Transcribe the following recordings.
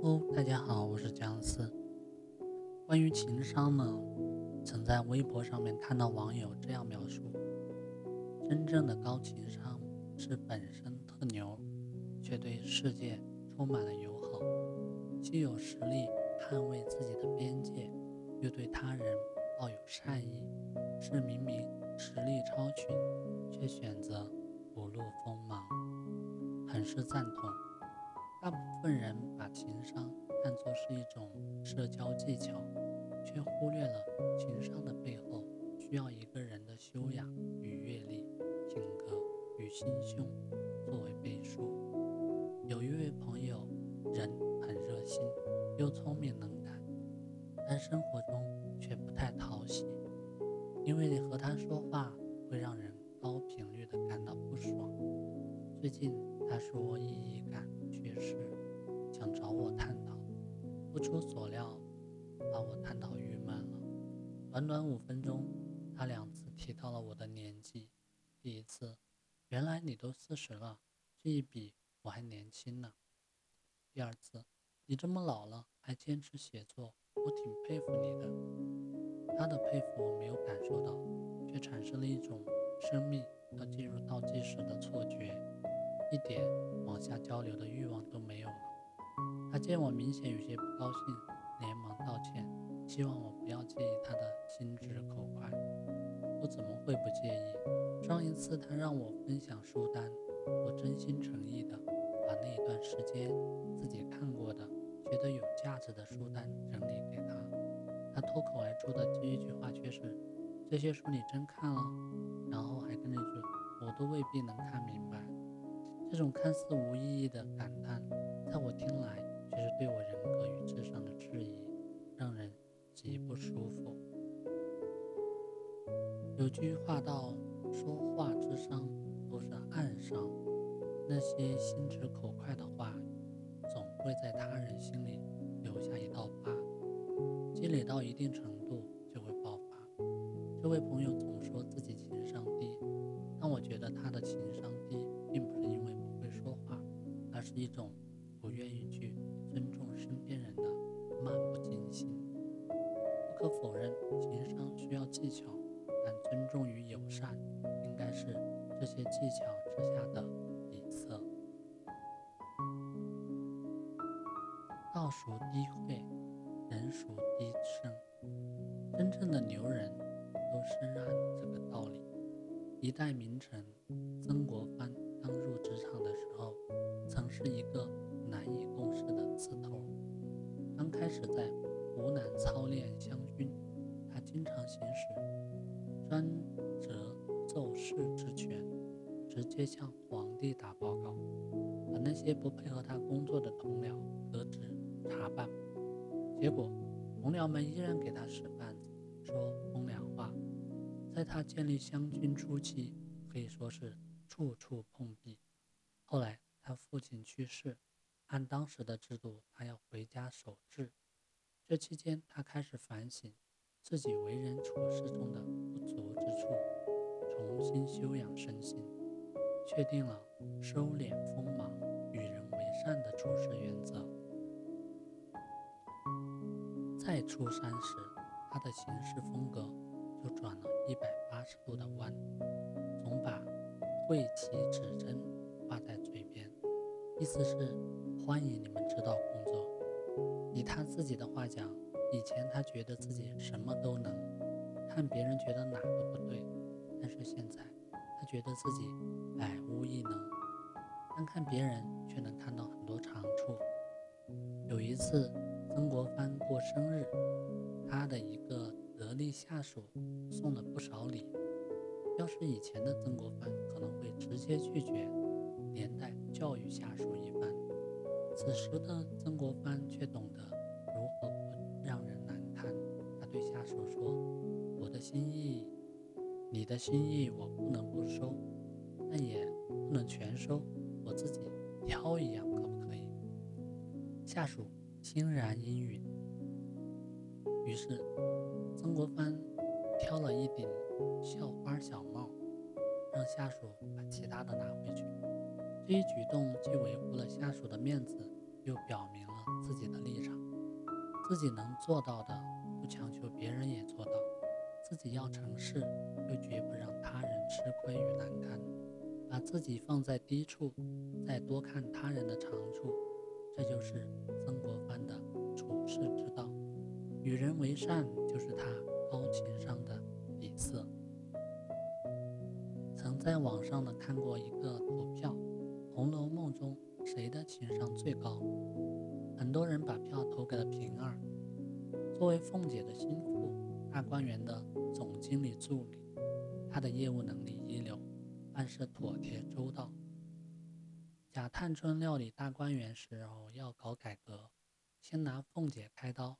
哦，大家好，我是姜思。关于情商呢，曾在微博上面看到网友这样描述：真正的高情商是本身特牛，却对世界充满了友好，既有实力捍卫自己的边界，又对他人抱有善意，是明明实力超群，却选择不露锋芒，很是赞同。大部分人把情商看作是一种社交技巧，却忽略了情商的背后需要一个人的修养与阅历、品格与心胸作为背书。有一位朋友，人很热心，又聪明能干，但生活中却不太讨喜，因为和他说话会让人高频率的感到不爽。最近他说意不出所料，把我探讨郁闷了。短短五分钟，他两次提到了我的年纪。第一次，原来你都四十了，这一比我还年轻呢。第二次，你这么老了还坚持写作，我挺佩服你的。他的佩服我没有感受到，却产生了一种生命要进入倒计时的错觉。一点往下交流的欲望都没有。见我明显有些不高兴，连忙道歉，希望我不要介意他的心直口快。我怎么会不介意？上一次他让我分享书单，我真心诚意的把那一段时间自己看过的、觉得有价值的书单整理给他。他脱口而出的第一句话却是：“这些书你真看了？”然后还跟着一句：“我都未必能看明白。”这种看似无意义的感叹，在我听来有句话道：“说话之伤都是暗伤。”那些心直口快的话，总会在他人心里留下一道疤，积累到一定程度就会爆发。这位朋友总说自己情商低，但我觉得他的情商低，并不是因为不会说话。而是一种不愿意去尊重身边人的漫不经心。不可否认，情商需要技巧，尊重与友善应该是这些技巧之下的底色。道熟低会，人熟低生。真正的牛人都深谙这个道理。一代名臣曾国藩刚入职场的时候。曾是一个难以共事的刺头。刚开始在湖南操练湘军，他经常行使专责奏事之权，直接向皇帝打报告，把那些不配合他工作的同僚革职查办。结果，同僚们依然给他使绊子，说风凉话。在他建立湘军初期，可以说是处处碰壁。后来。他父亲去世，按当时的制度，他要回家守制。这期间，他开始反省自己为人处事中的处，重新修养身心，确定了收敛锋芒、与人为善的处事原则。再出山时，他的行事风格就转了一百八十度的弯，总把会其指针挂在嘴边。意思是欢迎你们指导工作。以他自己的话讲，以前他觉得自己什么都能，看别人觉得哪个不对；但是现在，他觉得自己百无一能，单看别人却能看到很多长处。有一次，曾国藩过生日，他的一个得力下属送了不少礼。要是以前的曾国藩，可能会直接拒绝。连带教育下属一番。此时的曾国藩却懂得如何不让人难堪。他对下属说：“心意，你的心意我不能不收，但也不能全收。我自己挑一样，可不可以？”下属欣然应允。于是，曾国藩挑了一顶校花小帽，让下属把其他的拿回去。这一举动既维护了下属的面子，又表明了自己的立场，自己能做到的不强求别人也做，己要成事又绝不让他人吃亏与难堪，把自己放在低处，再多看他人的长处，这就是曾国藩的处世之道。与人为善，就是他高情商的底色。曾在网上呢看过一个投票，《红楼梦》中谁的情商最高？很多人把票投给了平儿。作为凤姐的心腹，大观园的经理助理，他的业务能力一流，办事妥帖周到。贾探春料理大观园时候要搞改革，先拿凤姐开刀，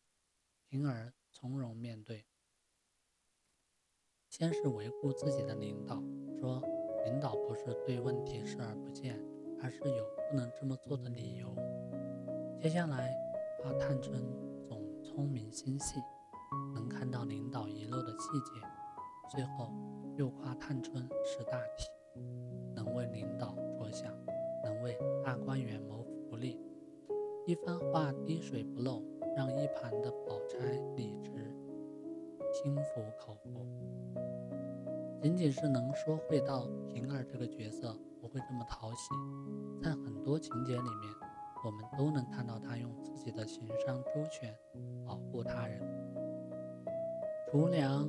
平儿从容面对。先是维护自己的领导，说领导不是对问题视而不见，而是有不能这么做的理由。接下来夸探春总聪明心细，能看到领导遗漏的细节。最后又夸探春识大体，能为领导着想，能为大观园谋福利。一番话滴水不漏，让一旁的宝钗、李直心服口服。仅仅是能说会道平儿这个角色不会这么讨喜，在很多情节里面，我们都能看到她用自己的情商周全保护他人。厨娘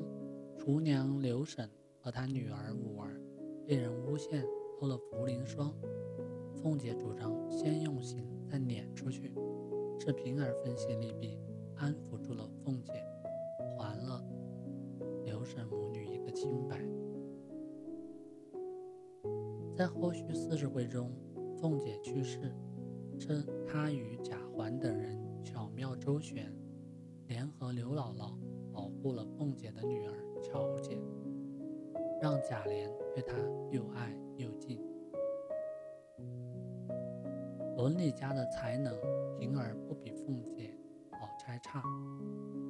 厨娘刘婶和她女儿五儿被人诬陷偷了茯苓霜，凤姐主张先用刑再撵出去，是平儿分析利弊，安抚住了凤姐，还了刘婶母女一个清白。在后续四十回中，凤姐去世，称她与贾环等人巧妙周旋，联合刘姥姥保护了凤姐的女儿巧姐，让贾琏对她又爱又敬。伦理家的才能，平儿不比凤姐、宝钗差；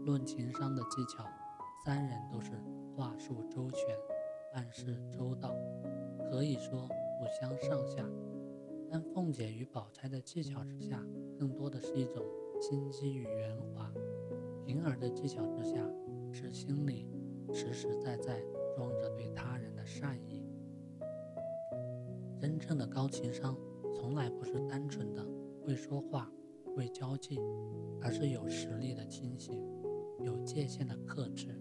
论情商的技巧，三人都是话术周全，办事周到。可以说不相上下，但凤姐与宝钗的技巧之下，更多的是一种心机与圆滑；平儿的技巧之下，是心里实实在在装着对他人的善意。真正的高情商，从来不是单纯的会说话、会交际，而是有实力的清醒，有界限的克制，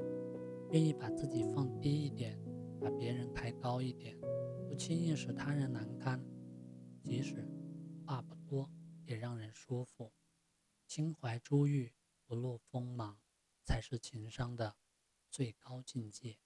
愿意把自己放低一点，把别人抬高一点。不轻易使他人难堪，即使话不多，也让人舒服。心怀珠玉，不露锋芒，才是情商的最高境界。